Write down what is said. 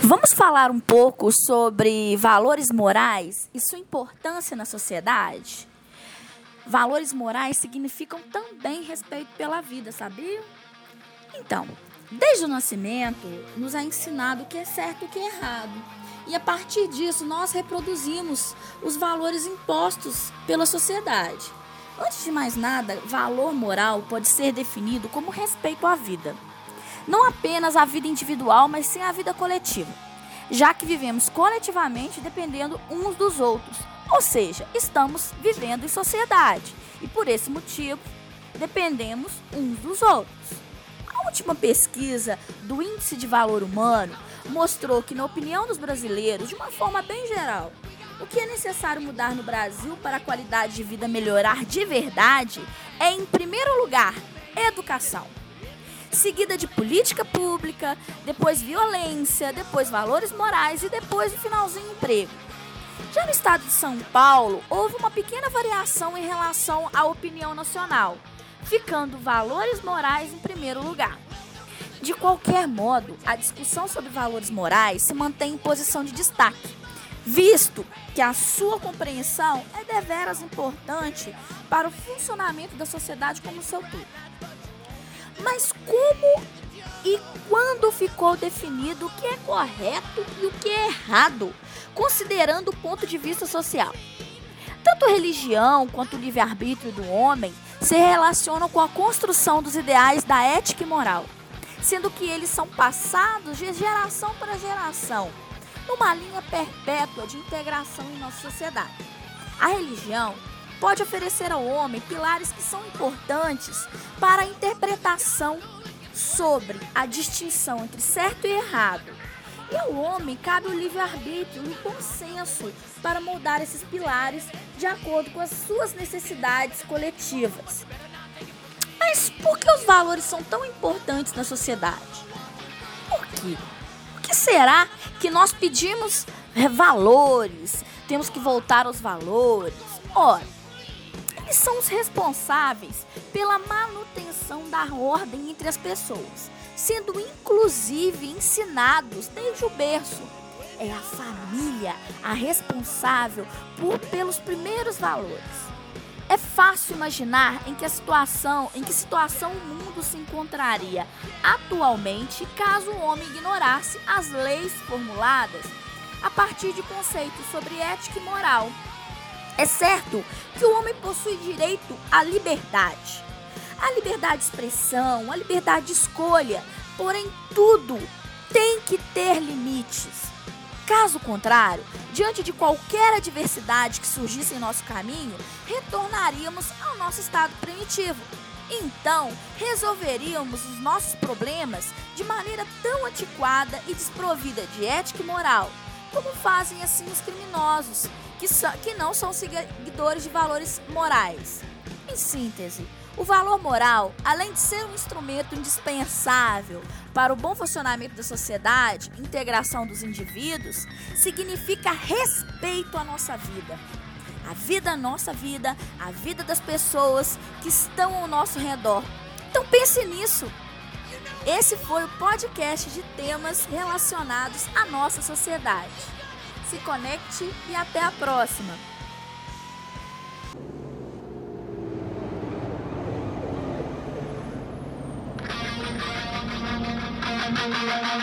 Vamos falar um pouco sobre valores morais e sua importância na sociedade? Valores morais significam também respeito pela vida, sabia? Então, desde o nascimento, nos é ensinado o que é certo e o que é errado. E a partir disso, nós reproduzimos os valores impostos pela sociedade. Antes de mais nada, valor moral pode ser definido como respeito à vida. Não apenas a vida individual, mas sim a vida coletiva, já que vivemos coletivamente dependendo uns dos outros, ou seja, estamos vivendo em sociedade e por esse motivo dependemos uns dos outros. Última pesquisa do Índice de Valor Humano mostrou que, na opinião dos brasileiros, de uma forma bem geral, o que é necessário mudar no Brasil para a qualidade de vida melhorar de verdade é, em primeiro lugar, educação seguida de política pública, depois violência, depois valores morais e depois no finalzinho emprego. Já no estado de São Paulo, houve uma pequena variação em relação à opinião nacional, ficando valores morais em primeiro lugar. De qualquer modo, a discussão sobre valores morais se mantém em posição de destaque, visto que a sua compreensão é deveras importante para o funcionamento da sociedade como seu todo. Mas como e quando ficou definido o que é correto e o que é errado, considerando o ponto de vista social? Tanto religião quanto o livre-arbítrio do homem se relacionam com a construção dos ideais da ética e moral, sendo que eles são passados de geração para geração, numa linha perpétua de integração em nossa sociedade. A religião pode oferecer ao homem pilares que são importantes para a interpretação sobre a distinção entre certo e errado. E ao homem cabe o livre-arbítrio e o consenso para moldar esses pilares de acordo com as suas necessidades coletivas. Mas por que os valores são tão importantes na sociedade? Por quê? Por que será que nós pedimos valores? Temos que voltar aos valores? Ora, eles são os responsáveis pela manutenção da ordem entre as pessoas, sendo inclusive ensinados desde o berço. É a família a responsável por pelos primeiros valores. É fácil imaginar em que a situação, em que situação o mundo se encontraria atualmente caso o homem ignorasse as leis formuladas a partir de conceitos sobre ética e moral é certo que o homem possui direito à liberdade. A liberdade de expressão, a liberdade de escolha, porém tudo tem que ter limites. Caso contrário, diante de qualquer adversidade que surgisse em nosso caminho, retornaríamos ao nosso estado primitivo. Então, resolveríamos os nossos problemas de maneira tão antiquada e desprovida de ética e moral, como fazem assim os criminosos, que, que não são seguidores de valores morais. Em síntese, o valor moral, além de ser um instrumento indispensável para o bom funcionamento da sociedade, integração dos indivíduos, significa respeito à nossa vida. A vida, nossa vida, a vida das pessoas que estão ao nosso redor. Então pense nisso. Esse foi o podcast de temas relacionados à nossa sociedade se conecte e até a próxima! Oh,